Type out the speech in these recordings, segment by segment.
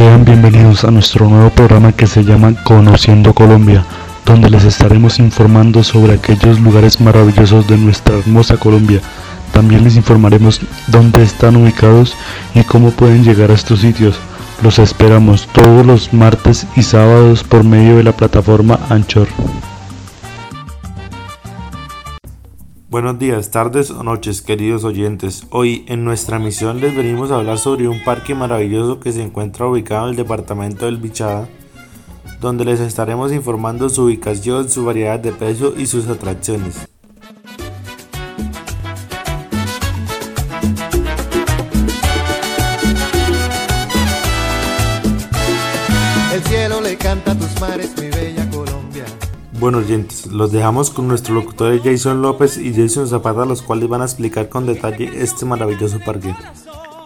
Sean bienvenidos a nuestro nuevo programa que se llama Conociendo Colombia, donde les estaremos informando sobre aquellos lugares maravillosos de nuestra hermosa Colombia. También les informaremos dónde están ubicados y cómo pueden llegar a estos sitios. Los esperamos todos los martes y sábados por medio de la plataforma Anchor. Buenos días, tardes o noches, queridos oyentes. Hoy en nuestra misión les venimos a hablar sobre un parque maravilloso que se encuentra ubicado en el departamento del Bichada, donde les estaremos informando su ubicación, su variedad de peso y sus atracciones. El cielo le canta a tus mares, mi bella. Bueno oyentes, los dejamos con nuestros locutores Jason López y Jason Zapata, los cuales van a explicar con detalle este maravilloso parque.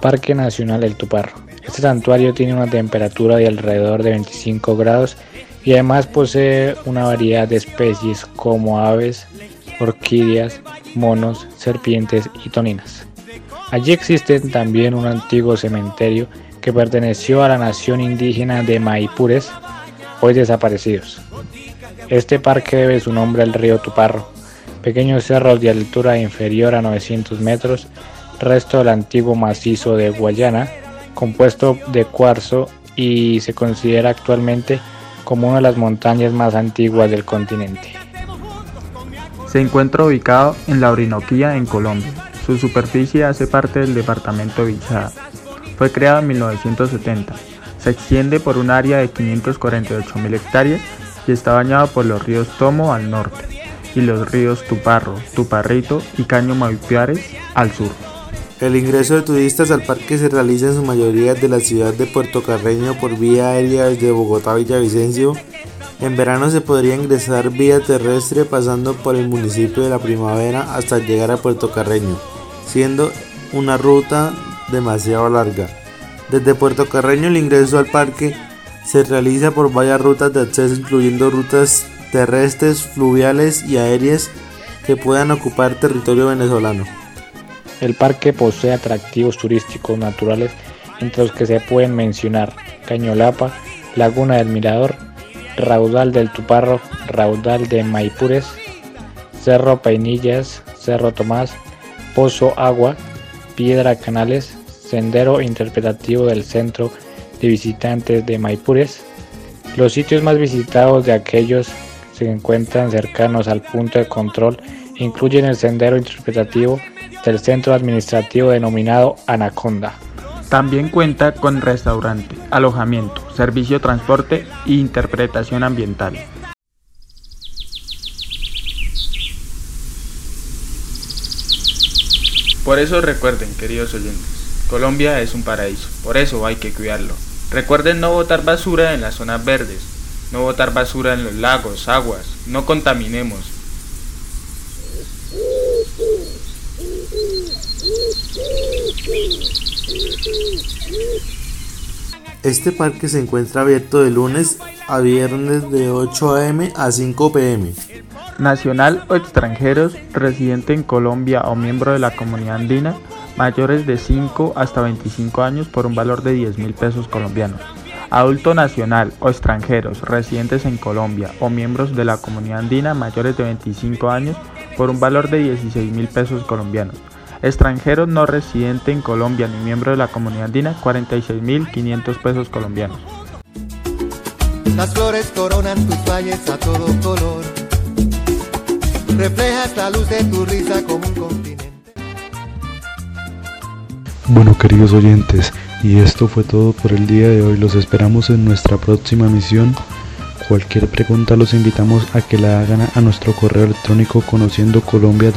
Parque Nacional El Tuparro. Este santuario tiene una temperatura de alrededor de 25 grados y además posee una variedad de especies como aves, orquídeas, monos, serpientes y toninas. Allí existe también un antiguo cementerio que perteneció a la nación indígena de Maipures, hoy desaparecidos. Este parque debe su nombre al río Tuparro, pequeños cerros de altura inferior a 900 metros, resto del antiguo macizo de Guayana, compuesto de cuarzo y se considera actualmente como una de las montañas más antiguas del continente. Se encuentra ubicado en la Orinoquía, en Colombia. Su superficie hace parte del departamento de Bichada. Fue creado en 1970. Se extiende por un área de 548.000 hectáreas y está bañado por los ríos Tomo al norte y los ríos Tuparro, Tuparrito y Caño Maipiares al sur. El ingreso de turistas al parque se realiza en su mayoría de la ciudad de Puerto Carreño por vía aérea desde Bogotá Villavicencio. En verano se podría ingresar vía terrestre pasando por el municipio de La Primavera hasta llegar a Puerto Carreño, siendo una ruta demasiado larga. Desde Puerto Carreño el ingreso al parque se realiza por varias rutas de acceso incluyendo rutas terrestres, fluviales y aéreas que puedan ocupar territorio venezolano. El parque posee atractivos turísticos naturales entre los que se pueden mencionar Cañolapa, Laguna del Mirador, Raudal del Tuparro, Raudal de Maipures, Cerro Peinillas, Cerro Tomás, Pozo Agua, Piedra Canales, Sendero Interpretativo del Centro de Visitantes de Maipures. Los sitios más visitados de aquellos se encuentran cercanos al punto de control incluyen el Sendero Interpretativo del centro administrativo denominado Anaconda. También cuenta con restaurante, alojamiento, servicio de transporte e interpretación ambiental. Por eso recuerden, queridos oyentes, Colombia es un paraíso, por eso hay que cuidarlo. Recuerden no botar basura en las zonas verdes, no botar basura en los lagos, aguas, no contaminemos, Este parque se encuentra abierto de lunes a viernes de 8 am a 5 pm. Nacional o extranjeros residente en Colombia o miembro de la comunidad andina mayores de 5 hasta 25 años por un valor de 10 mil pesos colombianos. Adulto nacional o extranjeros residentes en Colombia o miembros de la comunidad andina mayores de 25 años por un valor de 16 mil pesos colombianos. Extranjeros no residente en Colombia ni miembro de la comunidad andina 46.500 pesos colombianos. Las flores coronan tus valles a todo color. Reflejas la luz de tu risa como un queridos oyentes, y esto fue todo por el día de hoy. Los esperamos en nuestra próxima misión. Cualquier pregunta los invitamos a que la hagan a nuestro correo electrónico conociendo colombia